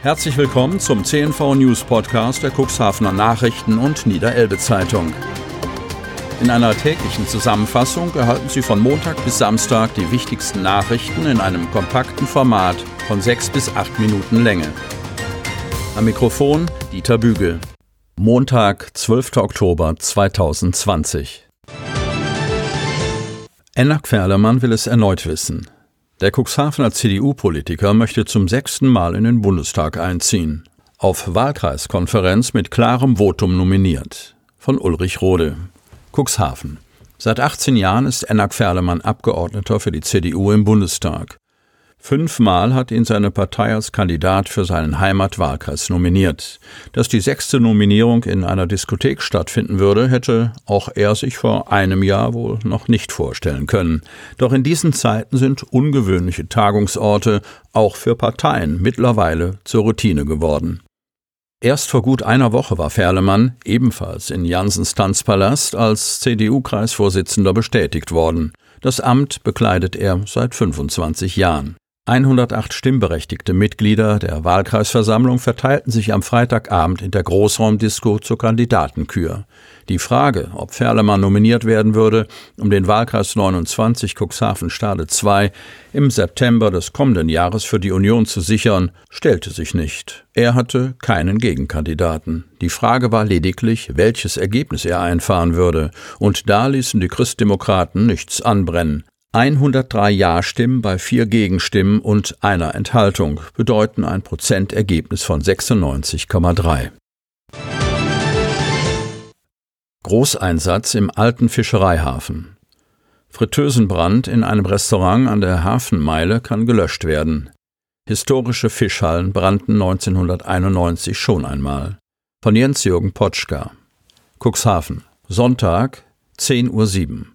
Herzlich willkommen zum CNV News Podcast der Cuxhavener Nachrichten und Niederelbe Zeitung. In einer täglichen Zusammenfassung erhalten Sie von Montag bis Samstag die wichtigsten Nachrichten in einem kompakten Format von sechs bis acht Minuten Länge. Am Mikrofon Dieter Bügel. Montag, 12. Oktober 2020. Enna Querlemann will es erneut wissen. Der Cuxhavener CDU-Politiker möchte zum sechsten Mal in den Bundestag einziehen. Auf Wahlkreiskonferenz mit klarem Votum nominiert. Von Ulrich Rode. Cuxhaven. Seit 18 Jahren ist Enna Ferlemann Abgeordneter für die CDU im Bundestag. Fünfmal hat ihn seine Partei als Kandidat für seinen Heimatwahlkreis nominiert. Dass die sechste Nominierung in einer Diskothek stattfinden würde, hätte auch er sich vor einem Jahr wohl noch nicht vorstellen können. Doch in diesen Zeiten sind ungewöhnliche Tagungsorte auch für Parteien mittlerweile zur Routine geworden. Erst vor gut einer Woche war Ferlemann, ebenfalls in Jansens Tanzpalast, als CDU-Kreisvorsitzender bestätigt worden. Das Amt bekleidet er seit 25 Jahren. 108 stimmberechtigte Mitglieder der Wahlkreisversammlung verteilten sich am Freitagabend in der Großraumdisco zur Kandidatenkür. Die Frage, ob Ferlemann nominiert werden würde, um den Wahlkreis 29 Cuxhaven-Stade II im September des kommenden Jahres für die Union zu sichern, stellte sich nicht. Er hatte keinen Gegenkandidaten. Die Frage war lediglich, welches Ergebnis er einfahren würde, und da ließen die Christdemokraten nichts anbrennen. 103 Ja-Stimmen bei vier Gegenstimmen und einer Enthaltung bedeuten ein Prozentergebnis von 96,3. Großeinsatz im alten Fischereihafen. Fritteusenbrand in einem Restaurant an der Hafenmeile kann gelöscht werden. Historische Fischhallen brannten 1991 schon einmal. Von Jens-Jürgen Potschka. Cuxhaven. Sonntag, 10.07 Uhr.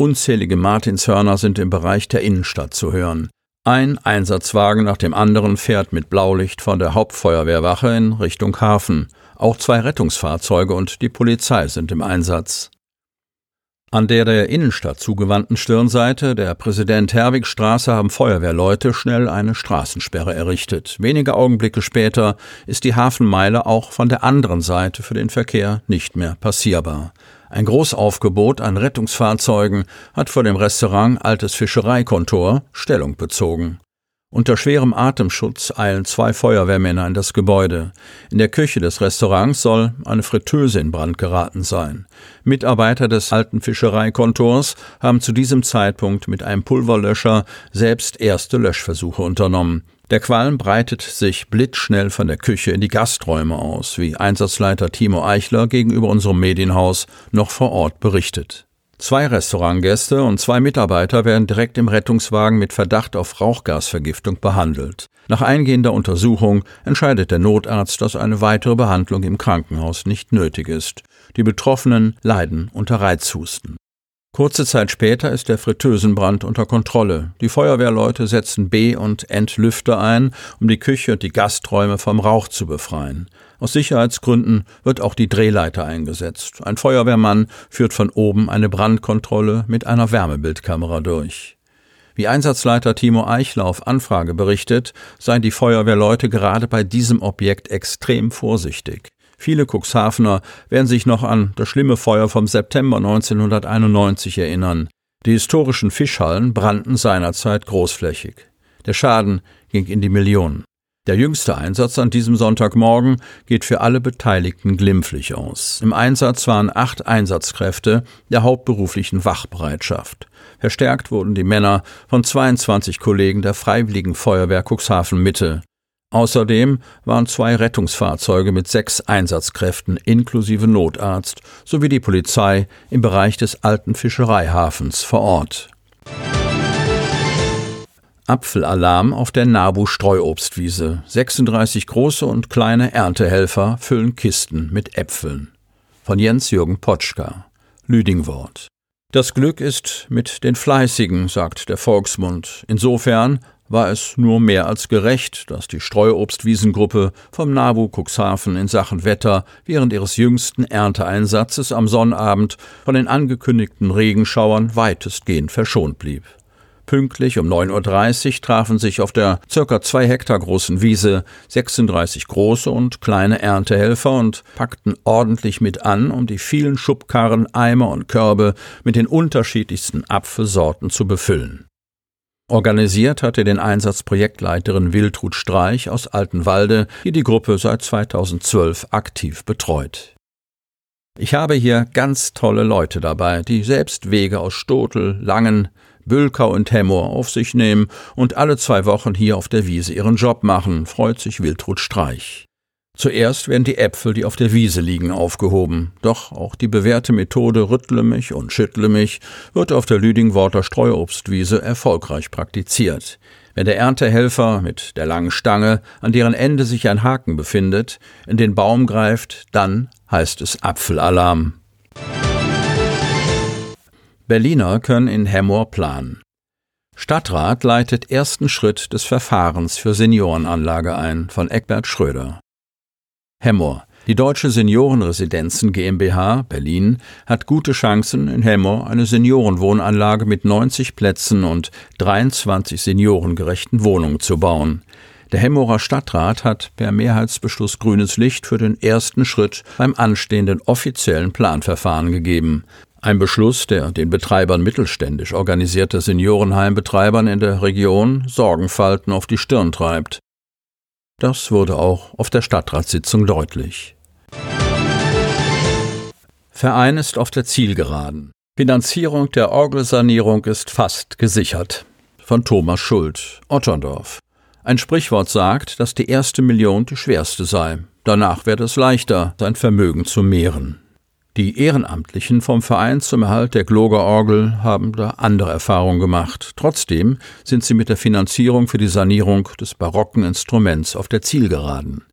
Unzählige Martinshörner sind im Bereich der Innenstadt zu hören. Ein Einsatzwagen nach dem anderen fährt mit Blaulicht von der Hauptfeuerwehrwache in Richtung Hafen. Auch zwei Rettungsfahrzeuge und die Polizei sind im Einsatz. An der der Innenstadt zugewandten Stirnseite der Präsident-Herwig-Straße haben Feuerwehrleute schnell eine Straßensperre errichtet. Wenige Augenblicke später ist die Hafenmeile auch von der anderen Seite für den Verkehr nicht mehr passierbar. Ein Großaufgebot an Rettungsfahrzeugen hat vor dem Restaurant Altes Fischereikontor Stellung bezogen. Unter schwerem Atemschutz eilen zwei Feuerwehrmänner in das Gebäude. In der Küche des Restaurants soll eine Fritteuse in Brand geraten sein. Mitarbeiter des alten Fischereikontors haben zu diesem Zeitpunkt mit einem Pulverlöscher selbst erste Löschversuche unternommen. Der Qualm breitet sich blitzschnell von der Küche in die Gasträume aus, wie Einsatzleiter Timo Eichler gegenüber unserem Medienhaus noch vor Ort berichtet. Zwei Restaurantgäste und zwei Mitarbeiter werden direkt im Rettungswagen mit Verdacht auf Rauchgasvergiftung behandelt. Nach eingehender Untersuchung entscheidet der Notarzt, dass eine weitere Behandlung im Krankenhaus nicht nötig ist. Die Betroffenen leiden unter Reizhusten. Kurze Zeit später ist der Fritteusenbrand unter Kontrolle. Die Feuerwehrleute setzen B- und Entlüfter ein, um die Küche und die Gasträume vom Rauch zu befreien. Aus Sicherheitsgründen wird auch die Drehleiter eingesetzt. Ein Feuerwehrmann führt von oben eine Brandkontrolle mit einer Wärmebildkamera durch. Wie Einsatzleiter Timo Eichler auf Anfrage berichtet, seien die Feuerwehrleute gerade bei diesem Objekt extrem vorsichtig. Viele Cuxhavener werden sich noch an das schlimme Feuer vom September 1991 erinnern. Die historischen Fischhallen brannten seinerzeit großflächig. Der Schaden ging in die Millionen. Der jüngste Einsatz an diesem Sonntagmorgen geht für alle Beteiligten glimpflich aus. Im Einsatz waren acht Einsatzkräfte der hauptberuflichen Wachbereitschaft. Verstärkt wurden die Männer von 22 Kollegen der Freiwilligen Feuerwehr Cuxhaven Mitte. Außerdem waren zwei Rettungsfahrzeuge mit sechs Einsatzkräften inklusive Notarzt sowie die Polizei im Bereich des alten Fischereihafens vor Ort. Apfelalarm auf der Nabu Streuobstwiese. 36 große und kleine Erntehelfer füllen Kisten mit Äpfeln. Von Jens-Jürgen Potschka. Lüdingwort. Das Glück ist mit den Fleißigen, sagt der Volksmund. Insofern war es nur mehr als gerecht, dass die Streuobstwiesengruppe vom NABU Cuxhaven in Sachen Wetter während ihres jüngsten Ernteeinsatzes am Sonnabend von den angekündigten Regenschauern weitestgehend verschont blieb. Pünktlich um 9.30 Uhr trafen sich auf der circa zwei Hektar großen Wiese 36 große und kleine Erntehelfer und packten ordentlich mit an, um die vielen Schubkarren, Eimer und Körbe mit den unterschiedlichsten Apfelsorten zu befüllen. Organisiert hatte den Einsatz Projektleiterin Wiltrud Streich aus Altenwalde, die die Gruppe seit 2012 aktiv betreut. Ich habe hier ganz tolle Leute dabei, die selbst Wege aus Stotel, Langen, Bülkau und Hemmoor auf sich nehmen und alle zwei Wochen hier auf der Wiese ihren Job machen, freut sich Wiltrud Streich. Zuerst werden die Äpfel, die auf der Wiese liegen, aufgehoben. Doch auch die bewährte Methode Rüttle mich und Schüttle mich wird auf der Lüdingworter Streuobstwiese erfolgreich praktiziert. Wenn der Erntehelfer mit der langen Stange, an deren Ende sich ein Haken befindet, in den Baum greift, dann heißt es Apfelalarm. Berliner können in Hemmoor planen. Stadtrat leitet ersten Schritt des Verfahrens für Seniorenanlage ein von Eckbert Schröder. Hemmoor. Die Deutsche Seniorenresidenzen GmbH Berlin hat gute Chancen, in Hemmoor eine Seniorenwohnanlage mit 90 Plätzen und 23 seniorengerechten Wohnungen zu bauen. Der Hemmorer Stadtrat hat per Mehrheitsbeschluss grünes Licht für den ersten Schritt beim anstehenden offiziellen Planverfahren gegeben. Ein Beschluss, der den Betreibern mittelständisch organisierter Seniorenheimbetreibern in der Region Sorgenfalten auf die Stirn treibt. Das wurde auch auf der Stadtratssitzung deutlich. Verein ist auf der Zielgeraden. Finanzierung der Orgelsanierung ist fast gesichert. Von Thomas Schuld, Otterndorf. Ein Sprichwort sagt, dass die erste Million die schwerste sei. Danach werde es leichter, sein Vermögen zu mehren. Die Ehrenamtlichen vom Verein zum Erhalt der Glogerorgel haben da andere Erfahrungen gemacht. Trotzdem sind sie mit der Finanzierung für die Sanierung des barocken Instruments auf der Zielgeraden.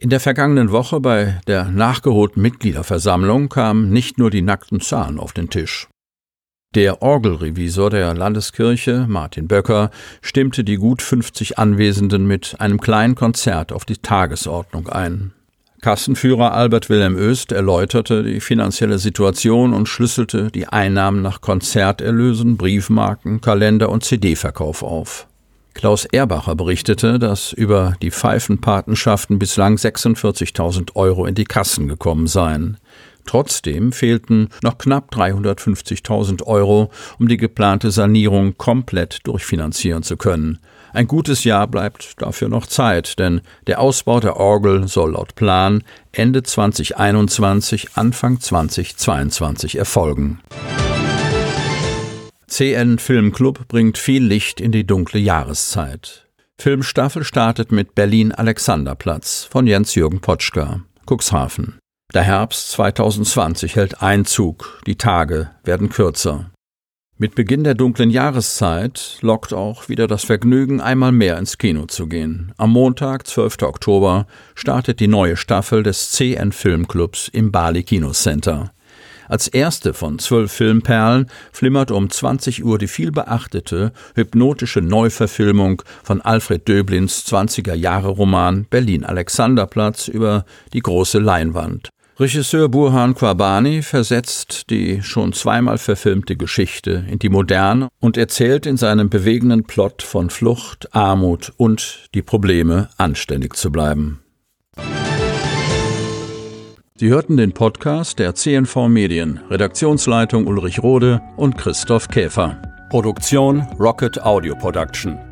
In der vergangenen Woche bei der nachgeholten Mitgliederversammlung kamen nicht nur die nackten Zahlen auf den Tisch. Der Orgelrevisor der Landeskirche, Martin Böcker, stimmte die gut 50 Anwesenden mit einem kleinen Konzert auf die Tagesordnung ein. Kassenführer Albert Wilhelm Öst erläuterte die finanzielle Situation und schlüsselte die Einnahmen nach Konzerterlösen, Briefmarken, Kalender und CD-Verkauf auf. Klaus Erbacher berichtete, dass über die Pfeifenpatenschaften bislang 46.000 Euro in die Kassen gekommen seien. Trotzdem fehlten noch knapp 350.000 Euro, um die geplante Sanierung komplett durchfinanzieren zu können. Ein gutes Jahr bleibt dafür noch Zeit, denn der Ausbau der Orgel soll laut Plan Ende 2021, Anfang 2022 erfolgen. CN Filmclub bringt viel Licht in die dunkle Jahreszeit. Filmstaffel startet mit Berlin Alexanderplatz von Jens-Jürgen Potschka, Cuxhaven. Der Herbst 2020 hält Einzug, die Tage werden kürzer. Mit Beginn der dunklen Jahreszeit lockt auch wieder das Vergnügen, einmal mehr ins Kino zu gehen. Am Montag, 12. Oktober, startet die neue Staffel des CN Filmclubs im Bali Kinocenter. Als erste von zwölf Filmperlen flimmert um 20 Uhr die vielbeachtete, hypnotische Neuverfilmung von Alfred Döblins 20er-Jahre-Roman Berlin Alexanderplatz über die große Leinwand. Regisseur Burhan Quabani versetzt die schon zweimal verfilmte Geschichte in die Moderne und erzählt in seinem bewegenden Plot von Flucht, Armut und die Probleme, anständig zu bleiben. Sie hörten den Podcast der CNV Medien, Redaktionsleitung Ulrich Rode und Christoph Käfer. Produktion Rocket Audio Production.